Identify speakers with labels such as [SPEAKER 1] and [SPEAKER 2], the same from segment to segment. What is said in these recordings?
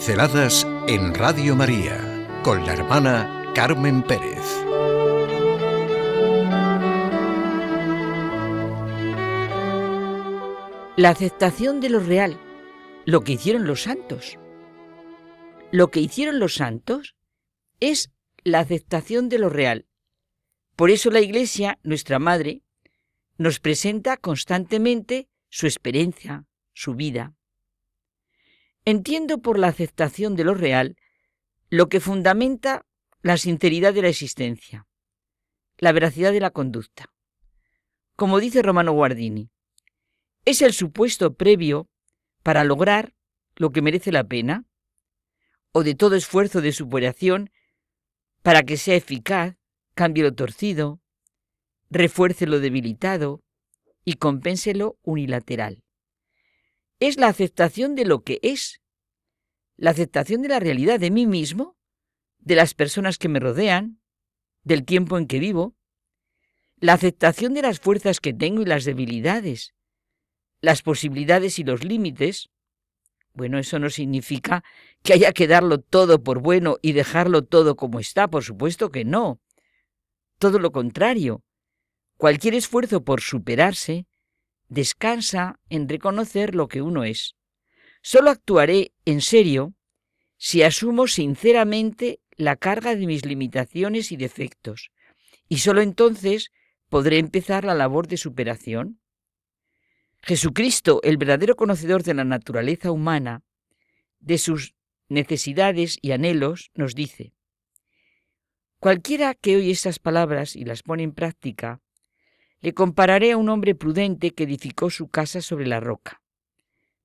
[SPEAKER 1] Pinceladas en Radio María con la hermana Carmen Pérez.
[SPEAKER 2] La aceptación de lo real, lo que hicieron los santos. Lo que hicieron los santos es la aceptación de lo real. Por eso la Iglesia, nuestra Madre, nos presenta constantemente su experiencia, su vida. Entiendo por la aceptación de lo real lo que fundamenta la sinceridad de la existencia, la veracidad de la conducta. Como dice Romano Guardini, es el supuesto previo para lograr lo que merece la pena, o de todo esfuerzo de superación para que sea eficaz, cambie lo torcido, refuerce lo debilitado y compense lo unilateral es la aceptación de lo que es, la aceptación de la realidad de mí mismo, de las personas que me rodean, del tiempo en que vivo, la aceptación de las fuerzas que tengo y las debilidades, las posibilidades y los límites. Bueno, eso no significa que haya que darlo todo por bueno y dejarlo todo como está, por supuesto que no. Todo lo contrario. Cualquier esfuerzo por superarse descansa en reconocer lo que uno es. Solo actuaré en serio si asumo sinceramente la carga de mis limitaciones y defectos, y solo entonces podré empezar la labor de superación. Jesucristo, el verdadero conocedor de la naturaleza humana, de sus necesidades y anhelos, nos dice, Cualquiera que oye estas palabras y las pone en práctica, le compararé a un hombre prudente que edificó su casa sobre la roca.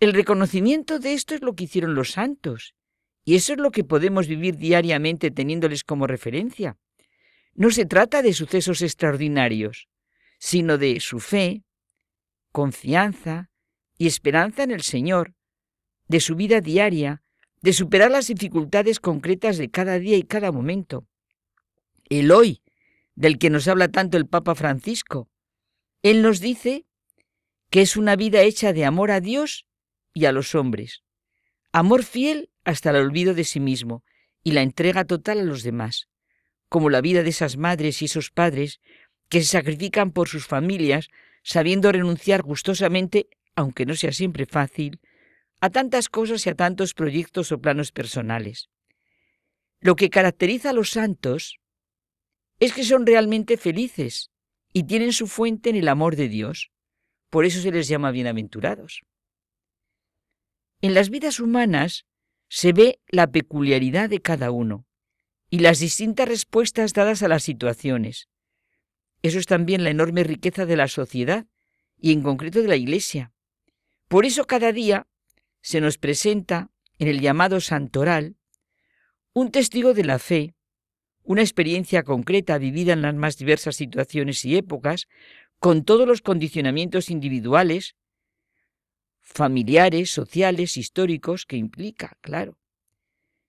[SPEAKER 2] El reconocimiento de esto es lo que hicieron los santos y eso es lo que podemos vivir diariamente teniéndoles como referencia. No se trata de sucesos extraordinarios, sino de su fe, confianza y esperanza en el Señor, de su vida diaria, de superar las dificultades concretas de cada día y cada momento. El hoy del que nos habla tanto el Papa Francisco. Él nos dice que es una vida hecha de amor a Dios y a los hombres, amor fiel hasta el olvido de sí mismo y la entrega total a los demás, como la vida de esas madres y esos padres que se sacrifican por sus familias, sabiendo renunciar gustosamente, aunque no sea siempre fácil, a tantas cosas y a tantos proyectos o planos personales. Lo que caracteriza a los santos es que son realmente felices y tienen su fuente en el amor de Dios. Por eso se les llama bienaventurados. En las vidas humanas se ve la peculiaridad de cada uno y las distintas respuestas dadas a las situaciones. Eso es también la enorme riqueza de la sociedad y en concreto de la Iglesia. Por eso cada día se nos presenta en el llamado santoral un testigo de la fe una experiencia concreta vivida en las más diversas situaciones y épocas, con todos los condicionamientos individuales, familiares, sociales, históricos que implica, claro.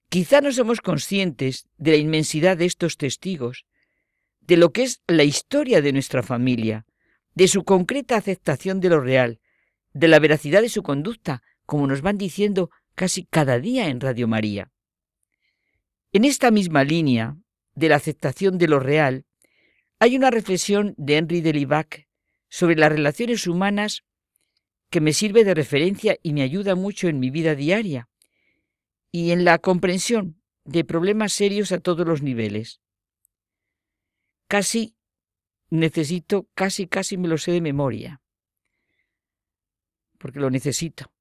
[SPEAKER 2] Quizá no somos conscientes de la inmensidad de estos testigos, de lo que es la historia de nuestra familia, de su concreta aceptación de lo real, de la veracidad de su conducta, como nos van diciendo casi cada día en Radio María. En esta misma línea, de la aceptación de lo real, hay una reflexión de Henry Delibac sobre las relaciones humanas que me sirve de referencia y me ayuda mucho en mi vida diaria y en la comprensión de problemas serios a todos los niveles. Casi necesito, casi, casi me lo sé de memoria, porque lo necesito.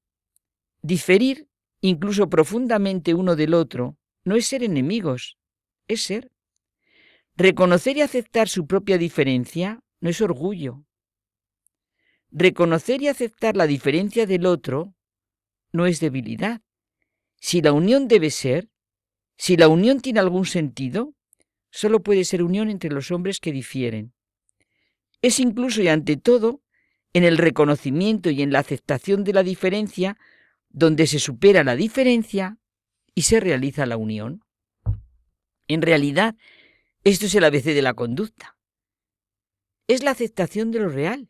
[SPEAKER 2] Diferir, incluso profundamente uno del otro, no es ser enemigos, es ser Reconocer y aceptar su propia diferencia no es orgullo. Reconocer y aceptar la diferencia del otro no es debilidad. Si la unión debe ser, si la unión tiene algún sentido, solo puede ser unión entre los hombres que difieren. Es incluso y ante todo en el reconocimiento y en la aceptación de la diferencia donde se supera la diferencia y se realiza la unión. En realidad, esto es el ABC de la conducta. Es la aceptación de lo real,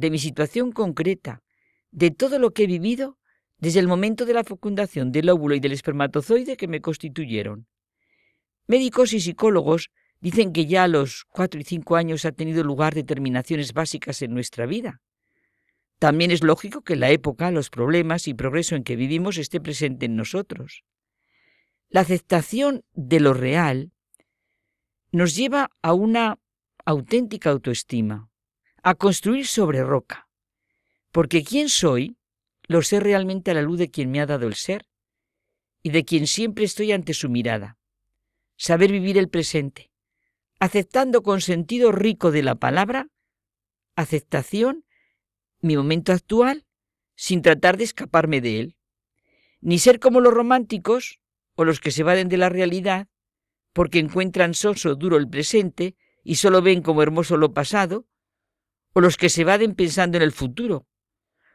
[SPEAKER 2] de mi situación concreta, de todo lo que he vivido desde el momento de la fecundación del óvulo y del espermatozoide que me constituyeron. Médicos y psicólogos dicen que ya a los cuatro y cinco años ha tenido lugar determinaciones básicas en nuestra vida. También es lógico que la época, los problemas y progreso en que vivimos esté presente en nosotros. La aceptación de lo real nos lleva a una auténtica autoestima, a construir sobre roca, porque quién soy lo sé realmente a la luz de quien me ha dado el ser y de quien siempre estoy ante su mirada. Saber vivir el presente, aceptando con sentido rico de la palabra, aceptación, mi momento actual, sin tratar de escaparme de él. Ni ser como los románticos o los que se vaden de la realidad, porque encuentran soso duro el presente y solo ven como hermoso lo pasado, o los que se vaden pensando en el futuro,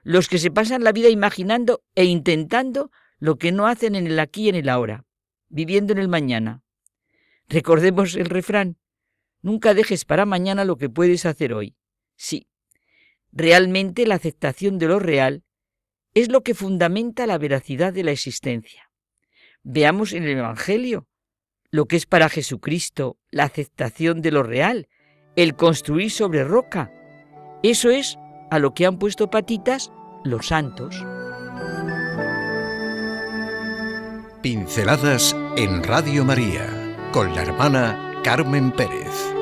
[SPEAKER 2] los que se pasan la vida imaginando e intentando lo que no hacen en el aquí y en el ahora, viviendo en el mañana. Recordemos el refrán, nunca dejes para mañana lo que puedes hacer hoy. Sí, realmente la aceptación de lo real es lo que fundamenta la veracidad de la existencia. Veamos en el Evangelio lo que es para Jesucristo la aceptación de lo real, el construir sobre roca. Eso es a lo que han puesto patitas los santos.
[SPEAKER 1] Pinceladas en Radio María con la hermana Carmen Pérez.